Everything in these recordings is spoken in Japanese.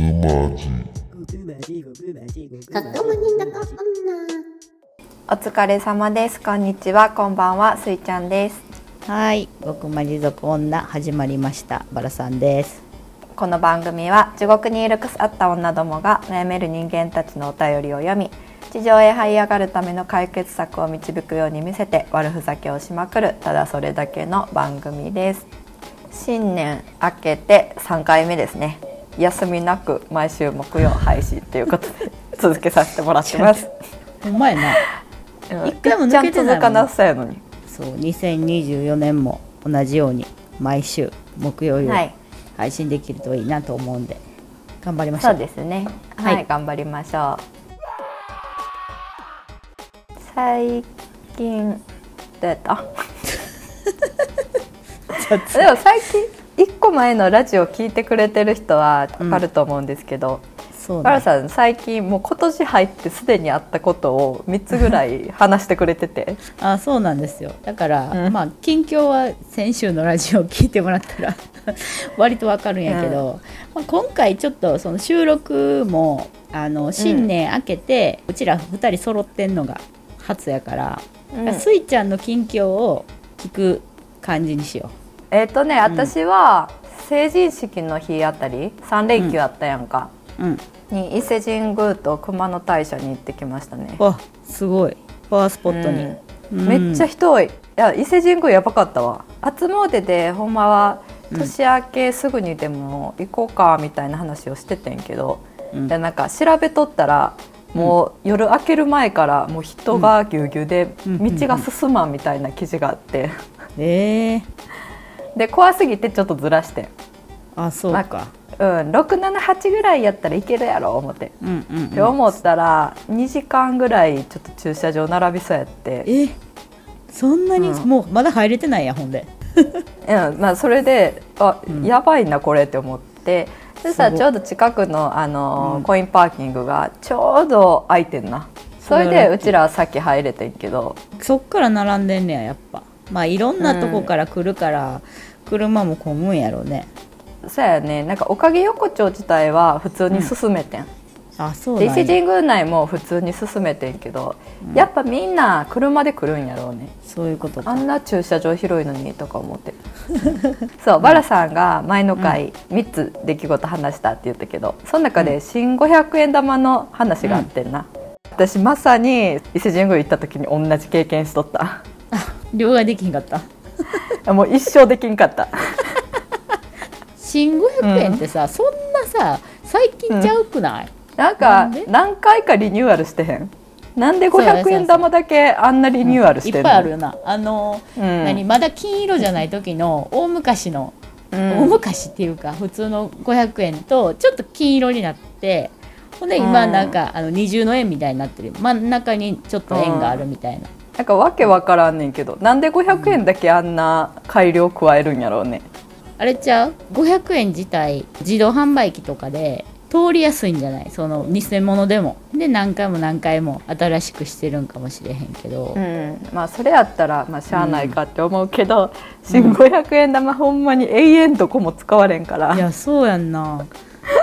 お疲れ様です。こんにちはこんばんは。すいちゃんです。はい、極まり族女始まりました。バラさんです。この番組は地獄にいる腐った女どもが悩める人間たちのお便りを読み地上へ這い上がるための解決策を導くように見せて悪ふざけをしまくるただそれだけの番組です。新年明けて3回目ですね休みなく毎週木曜配信ということで続けさせてもらってます ほんまやな。うん一回も抜けてないもんちゃんと続かなさやのにそう、2024年も同じように毎週木曜日はい配信できるといいなと思うんで頑張りましょ。そううですね。はい、はい頑張りましょう。最近どうやった？でも最近一個前のラジオ聞いてくれてる人はわかると思うんですけど、そうね。バラさん最近もう今年入ってすでにあったことを三つぐらい話してくれてて、あ、そうなんですよ。だから、うんまあ近況は先週のラジオを聞いてもらったら 割とわかるんやけど、まあ、今回ちょっとその収録もあの新年明けて、うちら二人揃ってんのが初やから。うんスイちゃんの近況を聞く感じにしよえっ、とね私は成人式の日あたり三連休あったやんか。う。うん。に伊勢神宮と熊野大社に行ってきましたね。わ、すごい。パワースポットに。うんめっちゃ人多い。いや伊勢神宮やばかったわ。初詣でほんまは年明けすぐにでも行こうかみたいな話をしててんけど、うんでなんか調べとったらもう夜明ける前からもう人がぎゅうぎゅうでうん道が進まんみたいな記事があって、ええで怖すぎてちょっとずらして、あ、そうか。うん678ぐらいやったらいけるやろ思って。うんうん、って思ったら2時間ぐらいちょっと駐車場並びそうやって、え、そんなに、うん。もうまだ入れてないやほんで。うんまあ、それであ、うん。やばいなこれって思って。でさすごいちょうど近くのあの、うん。コインパーキングがちょうど空いてんな。それでうちらは先入れてんけど。そっから並んでんねややっぱ。まあいろんなとこから来るから、車も混むんやろうね。そうやね。なんかおかげ横丁自体は普通に進めてん、あ、そうで伊勢神宮内も普通に進めてんけど、やっぱみんな車で来るんやろうね。そういうことあか。んな駐車場広いのにとか思って。そうバラさんが前の回3つ出来事話したって言ったけどその中で新500円玉の話があってんな、私まさに伊勢神宮行った時に同じ経験しとった。両替できひんかった。もう一生できんかった。新500円ってさ、そんなさ最近ちゃうくない、なんかなんで？何回かリニューアルしてへん？なんでそうやそう500や円玉だけあんなリニューアルいしてんの、っぱいあるよな。あの、うん。何まだ金色じゃない時の大昔の、うん。大昔っていうか普通の500円とちょっと金色になってほんで今うん。なんか、あの二重の円みたいになってる。真ん中にちょっと円があるみたいな、なんかわけわからんねんけどなんで500円だけあんな改良加えるんやろうね。あれちゃう？500円自体自動販売機とかで通りやすいんじゃない？その偽物でも。で何回も何回も新しくしてるんかもしれへんけど、うん、まあそれやったらまあしゃあないかって思うけど、新500円玉ほんまに永遠どこも使われんから。いやそうやんな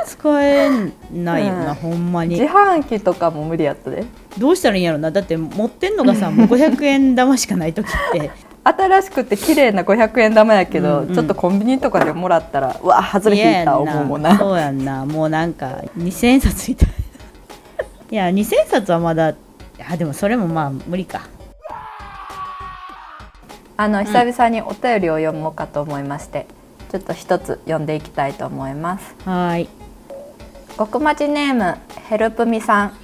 使えないよな、うん。ほんま自に販機とかも無理やったで。どうしたらいいんやろな。だって持ってんのがさもう500円玉しかない時って。新しくて綺麗な500円玉やけど、うんうん。ちょっとコンビニとかでもらったらうわ外れ引いた思うもんな。そうやんな。もうなんか2000円札みたい。いや2000円札はまだあでもそれもまあ無理か。あの久々にお便りを読もうかと思いまして、ちょっと一つ読んでいきたいと思います。はーい極町ネームヘルプミさん。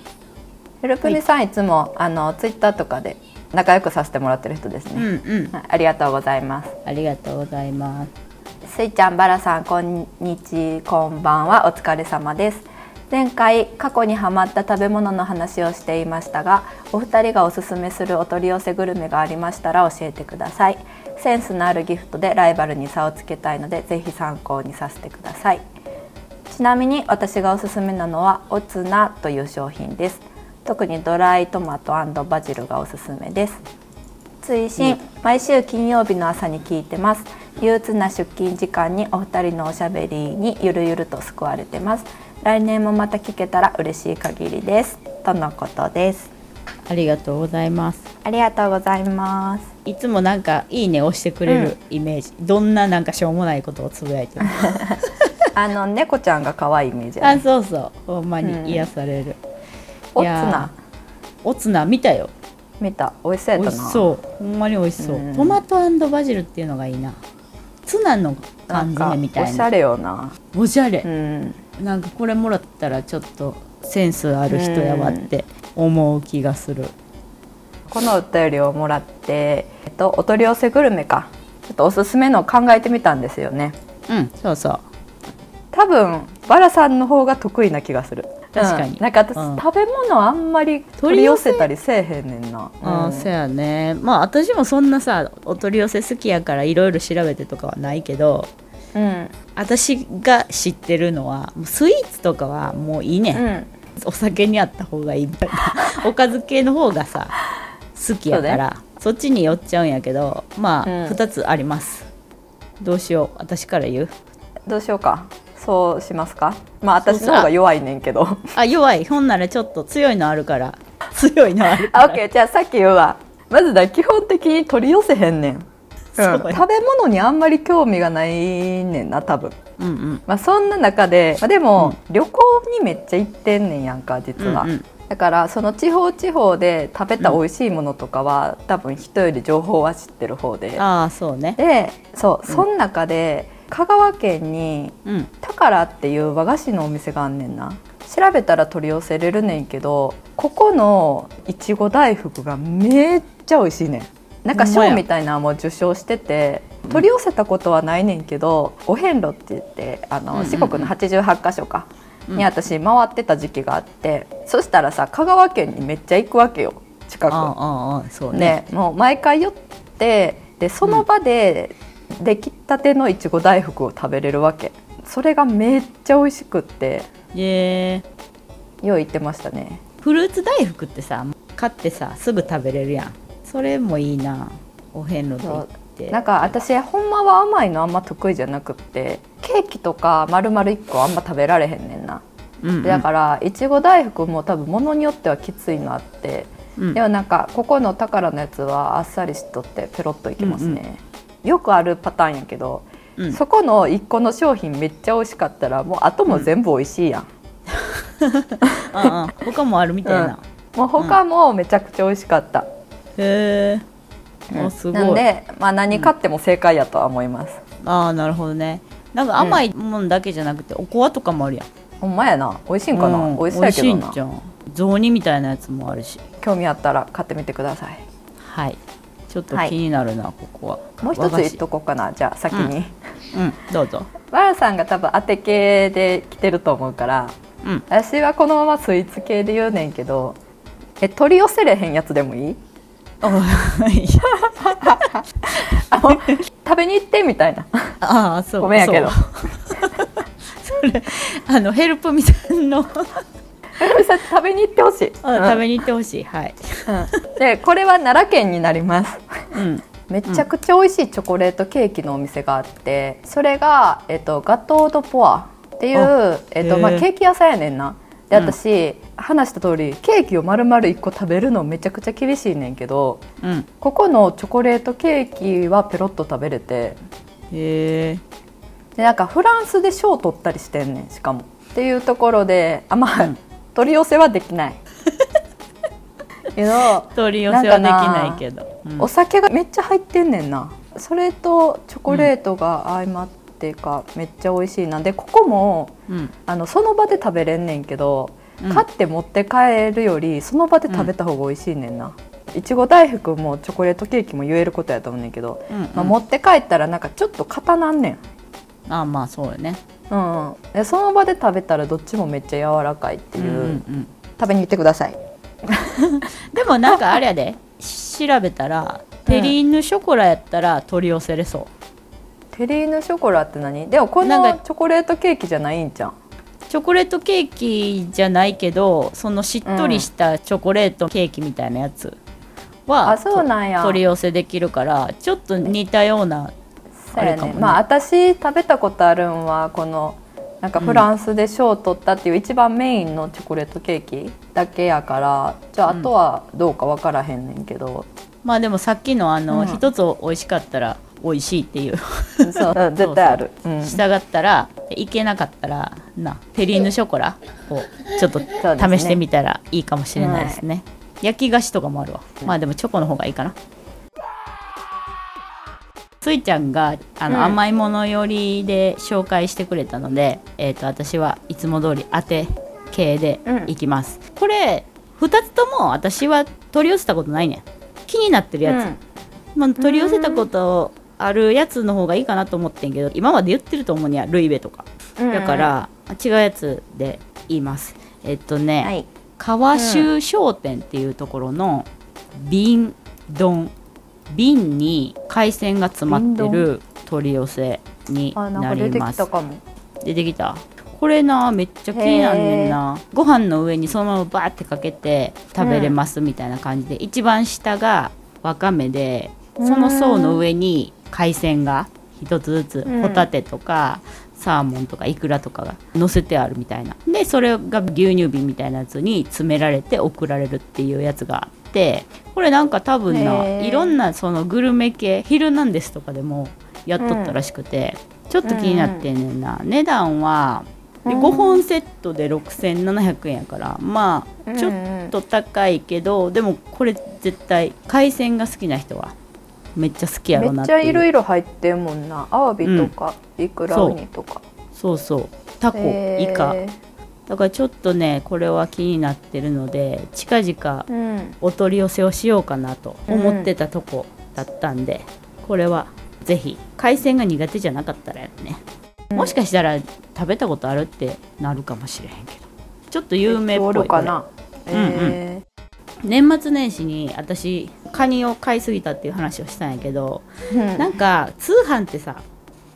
ヘルプミさんい。つもあのツイッターとかで仲良くさせてもらってる人ですうんね、うん。はいありがとうございます。ありがとうございます。スイちゃんバラさんこんにち。こんばんは。お疲れ様です。前回過去にハマった食べ物の話をしていましたがお二人がおすすめするお取り寄せグルメがありましたら教えてください。センスのあるギフトでライバルに差をつけたいのでぜひ参考にさせてくださいちなみに私がおすすめなのはおつなという商品です。特にドライトマトバジルがおすすめです。追伸、毎週金曜日の朝に聞いてます。憂鬱な出勤時間にお二人のおしゃべりにゆるゆると救われてます。来年もまた聞けたら嬉しい限りです。とのことです。ありがとうございます。ありがとうございます。いつもなんかいいね押してくれるイメージ、どんななんかしょうもないことをつぶやいてる あの猫ちゃんが可愛いイメージやあねそうそう。ほんまうん。に癒される、おついやーなおつな見たよ。見た。美味しそうや美ったな。そう。ほんまに美味しそう、うん。トマトバジルっていうのがいいな。ツナの缶詰みたいな。おしゃれよな。おしゃれ。う、ん。なんかこれもらったらちょっとセンスある人やわって思う気がする、このお便りをもらって、えっと、お取り寄せグルメか。ちょっとおすすめのを考えてみたんですよね。うんそうそう。多分バラさんの方が得意な気がする。確かに。うんなんか私、うん。食べ物あんまり取り寄せたりせえへんねんな。ああ、うん。そやね。まあ私もそんなさお取り寄せ好きやからいろいろ調べてとかはないけどうん。私が知ってるのはもうスイーツとかはもういいね、うん。お酒にあった方がいい。おかず系の方がさ好きやからそ,、っちに寄っちゃうんやけどまあ、うん。2つあります。どうしよう。私から言う。どうしようかそうしますか？まあ私の方が弱いねんけど。あ弱い。ほんならちょっと強いのあるから。強いのあるから。ッケーじゃあさっき言うわ。まずだ基本的に取り寄せへんねん、うん。食べ物にあんまり興味がないねんな多分。うんうん。まあ、そんな中で、まあ、でも、旅行にめっちゃ行ってんねんやんか実は、うんうん。だからその地方地方で食べた美味しいものとかは、多分人より情報は知ってる方で。ああそうね。でそうその中で香川県にうん。タカラっていう和菓子のお店があんねんな。調べたら取り寄せれるねんけどここのいちご大福がめっちゃ美味しいねん。なんか賞みたいなのも受賞してて取り寄せたことはないねんけどお遍路って言ってあの、うんうんうん。四国の88箇所かうん。に私回ってた時期があって、そしたらさ香川県にめっちゃ行くわけよ近く。あああそうね。でもう毎回寄ってでその場で出来たてのいちご大福を食べれるわけ。それがめっちゃ美味しくって。え。ーよう言ってましたね。フルーツ大福ってさ買ってさすぐ食べれるやん。それもいいな。お遍路で行って。なんか私ほんまは甘いのあんま得意じゃなくってケーキとか丸々1個あんま食べられへんねんな、うんうん。だからいちご大福も多分ものによってはきついのあって、うん。でもなんかここの宝のやつはあっさりしとってペロッといけますね、よくあるパターンやけど、うん。そこの1個の商品めっちゃ美味しかったらもう後も全部美味しいやん、ああ他もあるみたいな、もう他もめちゃくちゃ美味しかった、へえうん。あすごい。なんで、まあ、何買っても正解やとは思います、ああなるほどね。なんか甘いもんだけじゃなくておこわとかもあるやん。ほんまやな。美味しいんかな、うん。美味しそうやけどな。美味しいんじゃん雑煮みたいなやつもあるし。興味あったら買ってみてください。はいちょっとはい。気になるな、ここは。もう一つ言っとこうかなじゃあ先に、うん。どうぞ。わらさんが多分当て系で来てると思うからうん。私はこのままスイーツ系で言うねんけどえ取り寄せれへんやつでもいい？あの食べに行ってみたいな。ああそうごめんやけど。それあのヘルプみさんの、食べに行ってほしい、うん食べに行ってほしい。はい。うん。でこれは奈良県になります。うん。めちゃくちゃ美味しいチョコレートケーキのお店があってそれが、えっと、ガトー・ド・ポアっていうあ、えっとまあ、ケーキ屋さんやねんな。でうん。私、話した通りケーキを丸々1個食べるのめちゃくちゃ厳しいねんけどうん。ここのチョコレートケーキはペロッと食べれて。へえでなんかフランスで賞取ったりしてんねんしかも。っていうところであまあ、うん取り寄せはできない。けど取り寄せはできないけど。うん。お酒がめっちゃ入ってんねんな。それとチョコレートが相まってか、めっちゃ美味しいな。んでここもうん。あのその場で食べれんねんけど、うん。買って持って帰るよりその場で食べた方が美味しいねんな、いちご大福もチョコレートケーキも言えることやと思うねんけど、うんうん。まあ、持って帰ったらなんかちょっと硬なんねん、あまあそうよねうん。その場で食べたらどっちもめっちゃ柔らかいっていう、うんうんうん。食べに行ってください。でもなんかあれやで。調べたらテリーヌショコラやったら取り寄せれそう。テリーヌショコラって何？でもこんかチョコレートケーキじゃないんじゃん。チョコレートケーキじゃないけどそのしっとりしたチョコレートケーキみたいなやつは、あそうなんや。取り寄せできるからちょっと似たようなあるかもね、まあ私食べたことあるんはこのなんかフランスで賞を取ったっていう一番メインのチョコレートケーキだけやからじゃああとはどうか分からへんねんけど、まあでもさっきのあのうん。一、つ美味しかったら美味しいっていう。そう、うん絶対ある。うん。従ったらいけなかったらなテリーヌショコラをちょっと試してみたらいいかもしれないですね。焼き菓子とかもあるわ。まあでもチョコの方がいいかなついちゃんがあの、うん。甘いもの寄りで紹介してくれたので、えー、と私はいつも通り当て系でいきます、これ2つとも私は取り寄せたことないねん。気になってるやつ、まあ、取り寄せたことあるやつの方がいいかなと思ってんけど今まで言ってると思うにはルイベとか。うん。だから、違うやつで言います。えっとね、はい。川州商店っていうところの瓶丼瓶に海鮮が詰まってる取り寄せにあなります。出てきたこれなめっちゃ気になんねんな。ご飯の上にそのままバーってかけて食べれますみたいな感じで、一番下がわかめでその層の上に海鮮が一つずつうん。ホタテとか、サーモンとかイクラとかが乗せてあるみたいな。でそれが牛乳瓶みたいなやつに詰められて送られるっていうやつがてこれなんか多分へなー。いろんなそのグルメ系「ヒルナンデス」とかでもやっとったらしくて、ちょっと気になってんねんな、値段はでうん。5本セットで6700円やからまあちょっと高いけど、でもこれ絶対海鮮が好きな人はめっちゃ好きやろめっちなっていう。ゃいろいろ入ってんもんな。アワビとか、イクラウニとか。そう。そうタコイカ。へだからちょっとねこれは気になってるので近々ーうん。お取り寄せをしようかなと思ってたとこだったんで、これはぜひ海鮮が苦手じゃなかったらやね、もしかしたら食べたことあるってなるかもしれへんけど。ちょっと有名っぽおいるかな。これうんうん。え年末年始に私カニを買いすぎたっていう話をしたんやけど、ーなんか通販ってさ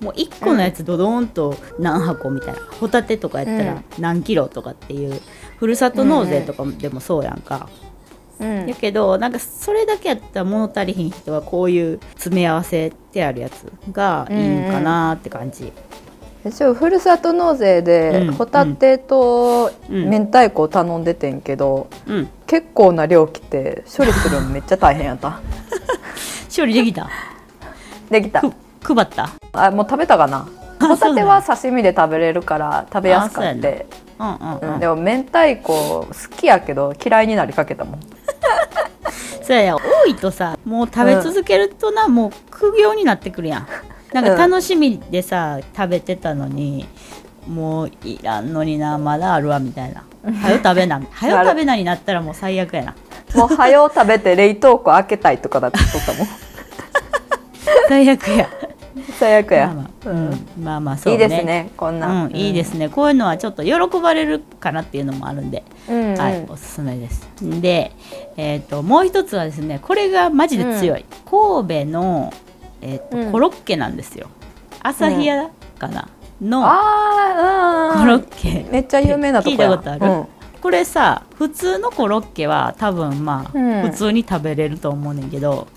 もう1個のやつドドーンと何箱みたいな、ホタテとかやったら何キロとかっていう、ふるさと納税とかでもそうやんか、うん。やけどなんかそれだけやったら物足りひん人はこういう詰め合わせてあるやつがいいんかなって感じ、私はふるさと納税でうん。ホタテとうん明太子を頼んでてんけど、うん。結構な量来て処理するのめっちゃ大変やった。処理できた？できた。く配った？あもう食べたかな？あホタテは刺身で食べれるから食べやすかってうんうんうん、うんでも明太子好きやけど嫌いになりかけたもん。そうや。多いとさもう食べ続けるとな、もう苦行になってくるやん。なんか楽しみでさ、食べてたのにもういらんのになまだあるわみたいな。はよ食べな。はよ食べなになったらもう最悪やな。もう早う食べて冷凍庫開けたいとかだってとったもん。最悪や最悪や、まあまあ、ううん。ん、まあまあそういいねですねこんな、うん、いいですね。こういうのはちょっと喜ばれるかなっていうのもあるんで、うんうん。はい、おすすめです。で、えー、ともう一つはですねこれがマジで強い、神戸の、えーとうん。コロッケなんですよ。朝日屋かな、のあーうんコロッケ。めっちゃ有名なとこや。聞いたことある？これさ普通のコロッケは多分まあ、うん。普通に食べれると思うねんけど、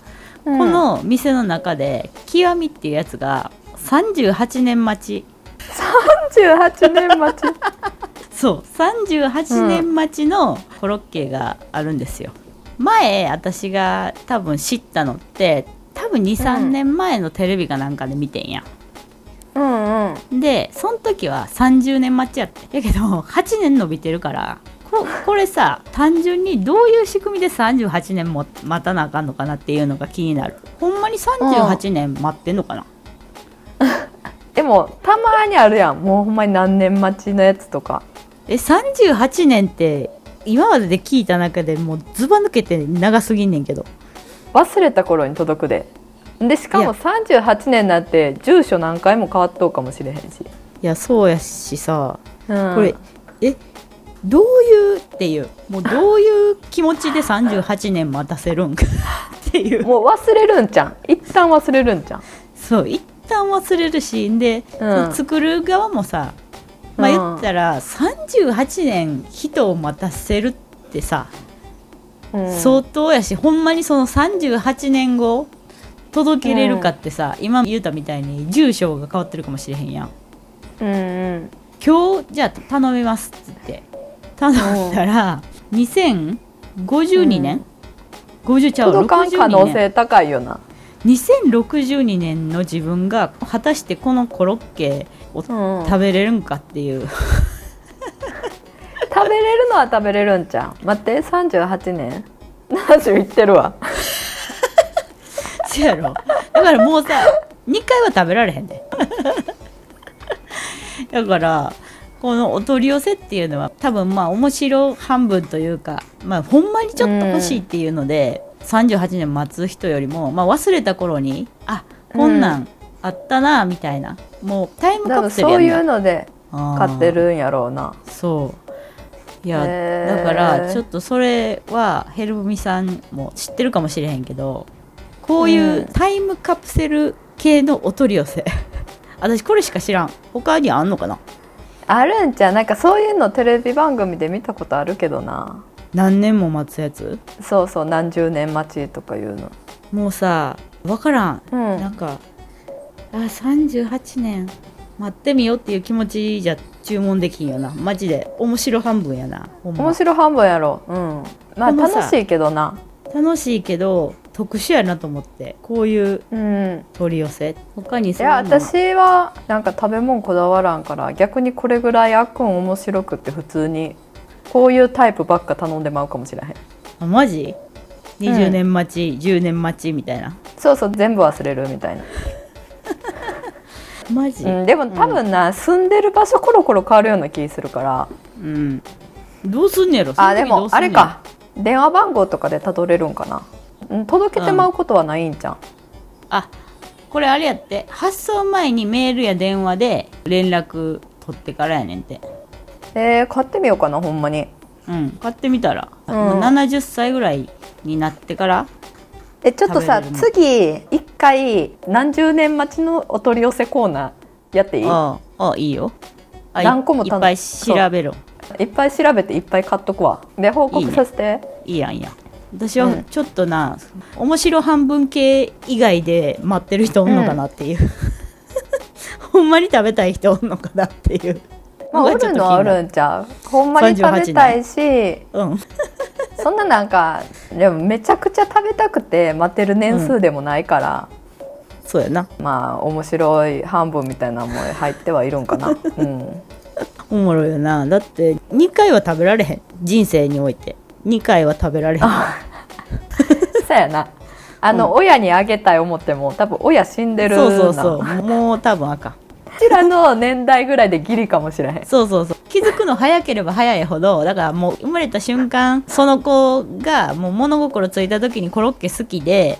うん。この店の中で極みっていうやつが38年待ち。38年待ち。そう。38年待ちのコロッケがあるんですよ、前私が多分知ったのって多分23年前のテレビかなんかで見てんや、うんうん。でその時は30年待ちやって。やけど8年伸びてるからここれさ単純にどういう仕組みで38年も待たなあかんのかなっていうのが気になる。ほんまに38年待ってんのかな、でもたまにあるやん。もうほんまに何年待ちのやつとか。え38年って今までで聞いた中でもうずば抜けて長すぎんねんけど。忘れた頃に届くで。でしかも38年なんて住所何回も変わっとうかもしれへんし、いやそうやしさ。うん。これ、えどういうっていうもうどういう気持ちで38年待たせるんかっていう。もう忘れるんじゃん。一旦忘れるんじゃん。そう一旦忘れるしで、うん。作る側もさまあうん言ったら38年人を待たせるってさ、うん。相当やしほんまにその38年後届けれるかってさ、今言うたみたいに住所が変わってるかもしれへんやん。うんうん。今日じゃあ頼みますっつって頼んだら2052年、50ちゃう？届かん可能62年性高いよな。2062年の自分が果たしてこのコロッケをうん食べれるんかっていう、食べれるのは食べれるんちゃう？待って38年？70いってるわ。そやろ。だからもうさ2回は食べられへんで。だからこのお取り寄せっていうのは多分まあ面白半分というかまあほんまにちょっと欲しいっていうので、38年待つ人よりも、まあ、忘れた頃にあこんなんあったなみたいな、もうタイムカプセルやそういうので買ってるんやろうな。そう。いや、へー。だからちょっとそれはヘルミさんも知ってるかもしれへんけどこういううん。タイムカプセル系のお取り寄せ。私これしか知らん。他にあんのかな？あるんちゃうなんかそういうのテレビ番組で見たことあるけどな。何年も待つやつ？そうそう何十年待ちとかいうの。もうさ分からん、うん。なんかあ38年。待ってみようっていう気持ちじゃ注文できんよな。マジで。面白半分やな。ま。面白半分やろ。うん。まあ楽しいけどな。楽しいけど特殊やなと思ってこういううん。取り寄せ他にいそういや私はなんか食べ物こだわらんから逆にこれぐらいあっくん面白くって普通にこういうタイプばっか頼んでまうかもしれへん。あマジ？20年待ち、10年待ちみたいな。そうそう全部忘れるみたいな、マジ？うん、でも多分な、住んでる場所コロコロ変わるような気するから。うん。どうすんねやろ？あでもあれか。電話番号とかでたどれるんかな、うん、届けてまうことはないんじゃん、あこれあれやって。発送前にメールや電話で連絡取ってからやねんって。えー、買ってみようかなほんまに。うん。買ってみたら、うん。もう70歳ぐらいになってからえちょっとさ次一回何十年待ちのお取り寄せコーナーやっていい？あああいいよ。何個も頼いっぱい調べろ。いっぱい調べていっぱい買っとくわ。で報告させて。いいやんいいやん私はうんちょっとな、面白半分系以外で待ってる人おんのかなっていう、ほんまに食べたい人おんのかなっていう。まあ、おるのはあるんちゃう。ほんまに食べたいし。うん。そんななんかでもめちゃくちゃ食べたくて待ってる年数でもないから、そうやな。まあ面白い半分みたいなのも入ってはいるんかな。うん。おもろいよな。だって2回は食べられへん。人生において2回は食べられへん。そうやな。あの、親にあげたい思っても多分親死んでるな。そうそうそう。もう多分あかん。うちらの年代ぐらいでギリかもしれへん。そうそうそう。気づくの早ければ早いほどだからもう生まれた瞬間その子がもう物心ついた時にコロッケ好きで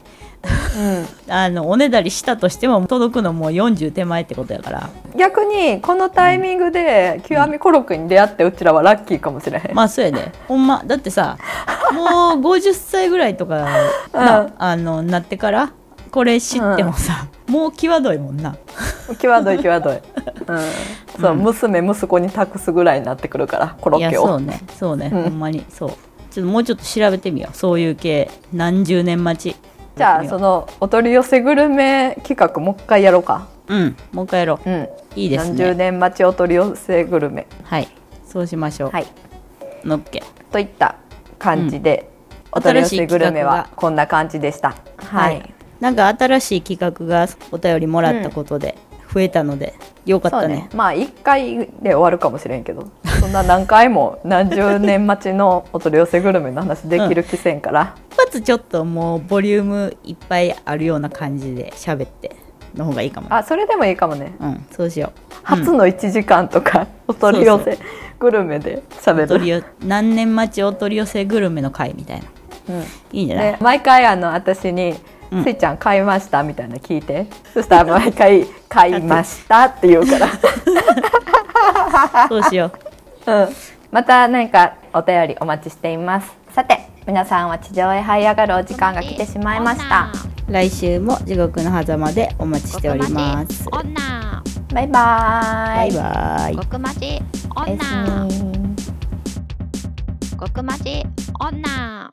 あのおねだりしたとしても届くのもう40手前ってことやから。逆にこのタイミングで極みコロッケに出会ってうちらはラッキーかもしれへん、まあそうやでほんまだってさもう50歳ぐらいとかな, うん。あのなってからこれ知ってもさ、もう際どいもんな。際どい際どい、うん、そう、うん。娘息子に託すぐらいになってくるからコロッケを。そうね。そうね、うん。ほんまに。そう。ちょっともうちょっと調べてみよう。そういう系。何十年待ちじゃあそのお取り寄せグルメ企画もう一回やろうか。うんもう一回やろう。うん。いいです何十ね年待ちお取り寄せグルメ。はい。そうしましょう、はい。のっけ。といった感じで、お取り寄せグルメはこんな感じでした。はい、なんか新しい企画がお便りもらったことで増えたので、よかったね。ね。まあ1回で終わるかもしれんけど。そんな何回も 何十年待ちのお取り寄せグルメの話できる気せんから、一発ちょっともうボリュームいっぱいあるような感じで喋っての方がいいかもね。あそれでもいいかもね。うんそうしよう。初の1時間とかお取り寄せグルメで喋る。何年待ちお取り寄せグルメの会みたいな。うん。いいんじゃない、で毎回あの私にうん「スイちゃん買いました」みたいなの聞いて。そしたら毎回「買いました」って言うから、そうしよう。うん、また何かお便りお待ちしています。さて皆さんは地上へ這い上がるお時間が来てしまいました。来週も地獄の狭間でお待ちしております。女。バイババイイバイ。極まちおやす女み。極まち女